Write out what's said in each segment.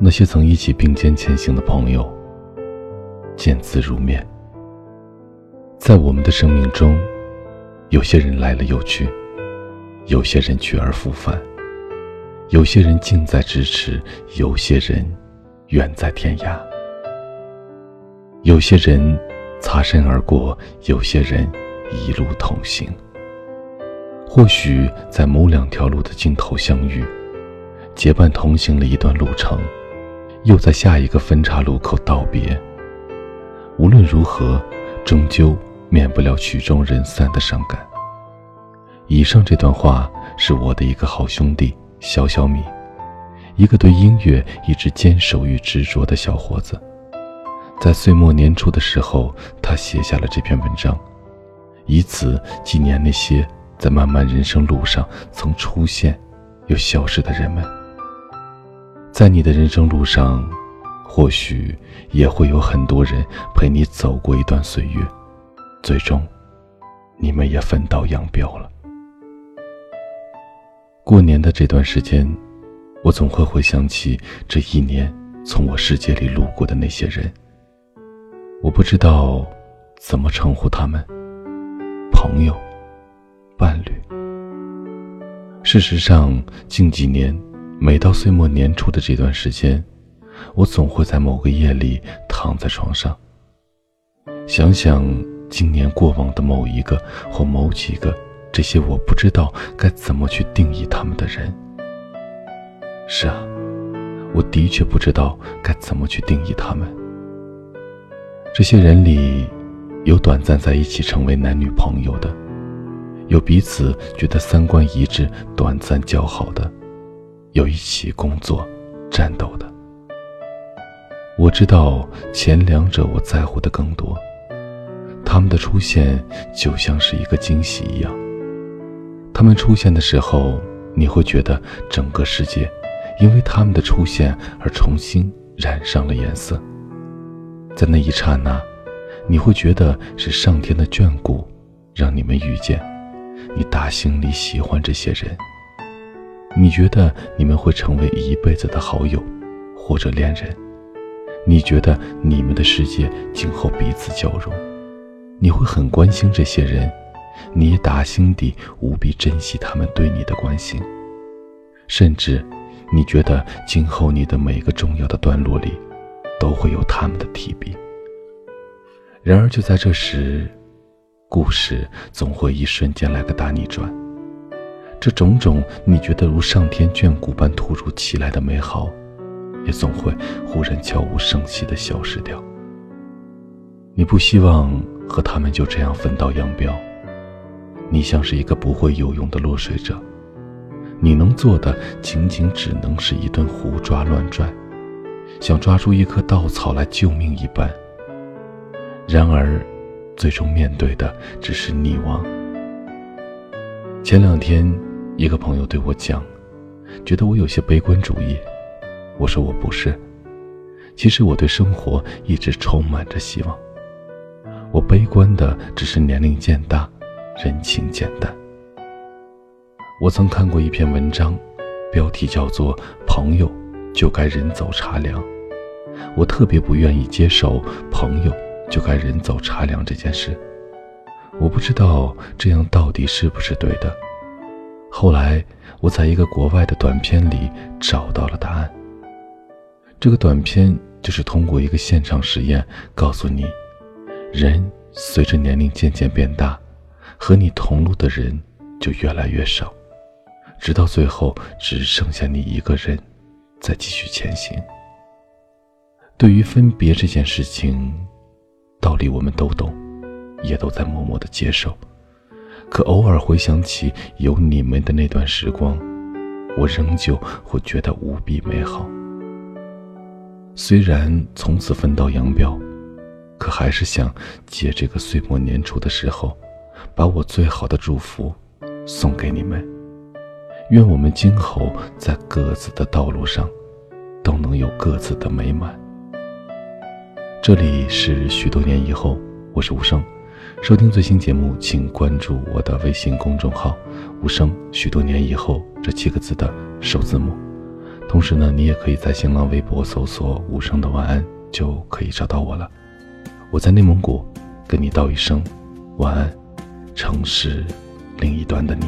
那些曾一起并肩前行的朋友，见字如面。在我们的生命中，有些人来了又去，有些人去而复返，有些人近在咫尺，有些人远在天涯。有些人擦身而过，有些人一路同行。或许在某两条路的尽头相遇，结伴同行了一段路程。又在下一个分岔路口道别。无论如何，终究免不了曲终人散的伤感。以上这段话是我的一个好兄弟小小米，一个对音乐一直坚守与执着的小伙子。在岁末年初的时候，他写下了这篇文章，以此纪念那些在漫漫人生路上曾出现又消失的人们。在你的人生路上，或许也会有很多人陪你走过一段岁月，最终，你们也分道扬镳了。过年的这段时间，我总会回想起这一年从我世界里路过的那些人。我不知道怎么称呼他们，朋友、伴侣。事实上，近几年。每到岁末年初的这段时间，我总会在某个夜里躺在床上，想想今年过往的某一个或某几个这些我不知道该怎么去定义他们的人。是啊，我的确不知道该怎么去定义他们。这些人里，有短暂在一起成为男女朋友的，有彼此觉得三观一致、短暂交好的。有一起工作、战斗的，我知道前两者我在乎的更多。他们的出现就像是一个惊喜一样。他们出现的时候，你会觉得整个世界因为他们的出现而重新染上了颜色。在那一刹那，你会觉得是上天的眷顾，让你们遇见。你打心里喜欢这些人。你觉得你们会成为一辈子的好友，或者恋人？你觉得你们的世界今后彼此交融？你会很关心这些人，你也打心底无比珍惜他们对你的关心，甚至，你觉得今后你的每个重要的段落里，都会有他们的提笔。然而就在这时，故事总会一瞬间来个大逆转。这种种你觉得如上天眷顾般突如其来的美好，也总会忽然悄无声息地消失掉。你不希望和他们就这样分道扬镳，你像是一个不会游泳的落水者，你能做的仅仅只能是一顿胡抓乱拽，想抓住一棵稻草来救命一般。然而，最终面对的只是溺亡。前两天。一个朋友对我讲，觉得我有些悲观主义。我说我不是，其实我对生活一直充满着希望。我悲观的只是年龄渐大，人情渐淡。我曾看过一篇文章，标题叫做《朋友就该人走茶凉》。我特别不愿意接受“朋友就该人走茶凉”这件事。我不知道这样到底是不是对的。后来，我在一个国外的短片里找到了答案。这个短片就是通过一个现场实验，告诉你，人随着年龄渐渐变大，和你同路的人就越来越少，直到最后只剩下你一个人，在继续前行。对于分别这件事情，道理我们都懂，也都在默默的接受。可偶尔回想起有你们的那段时光，我仍旧会觉得无比美好。虽然从此分道扬镳，可还是想借这个岁末年初的时候，把我最好的祝福送给你们。愿我们今后在各自的道路上，都能有各自的美满。这里是许多年以后，我是无声。收听最新节目，请关注我的微信公众号“无声”。许多年以后，这七个字的首字母。同时呢，你也可以在新浪微博搜索“无声的晚安”，就可以找到我了。我在内蒙古，跟你道一声晚安，城市另一端的你。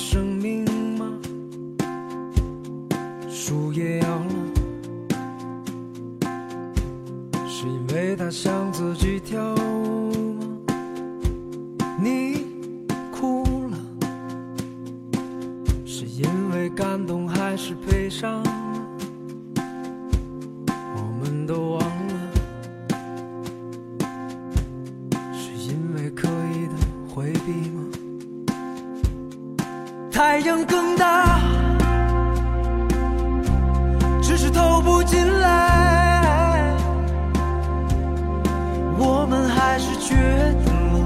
生命吗？树叶摇了，是因为它想自己跳舞吗？你哭了，是因为感动还是悲伤？太阳更大，只是透不进来。我们还是决定了，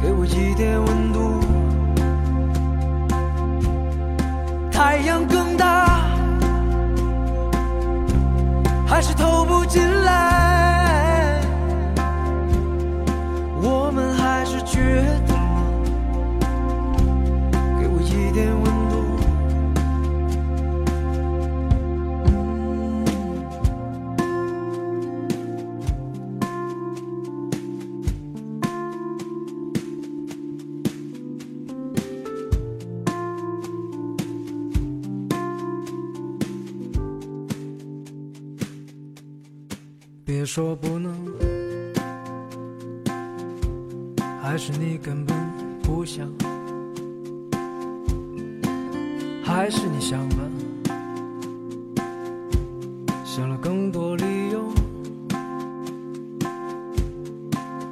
给我一点温度。太阳更大，还是透不进来。别说不能。还是你根本不想，还是你想了，想了更多理由，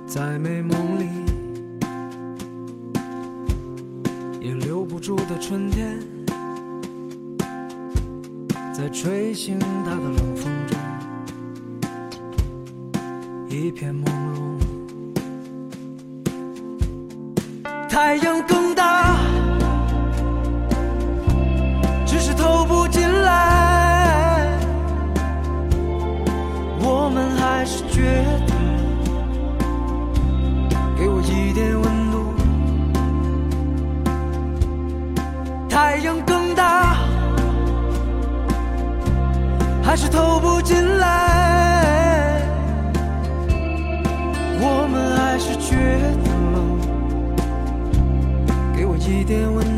在美梦里也留不住的春天，在吹醒他的冷风，一片朦胧。太阳更大，只是透不进来。我们还是决定，给我一点温度。太阳更大，还是透不进来。一点温。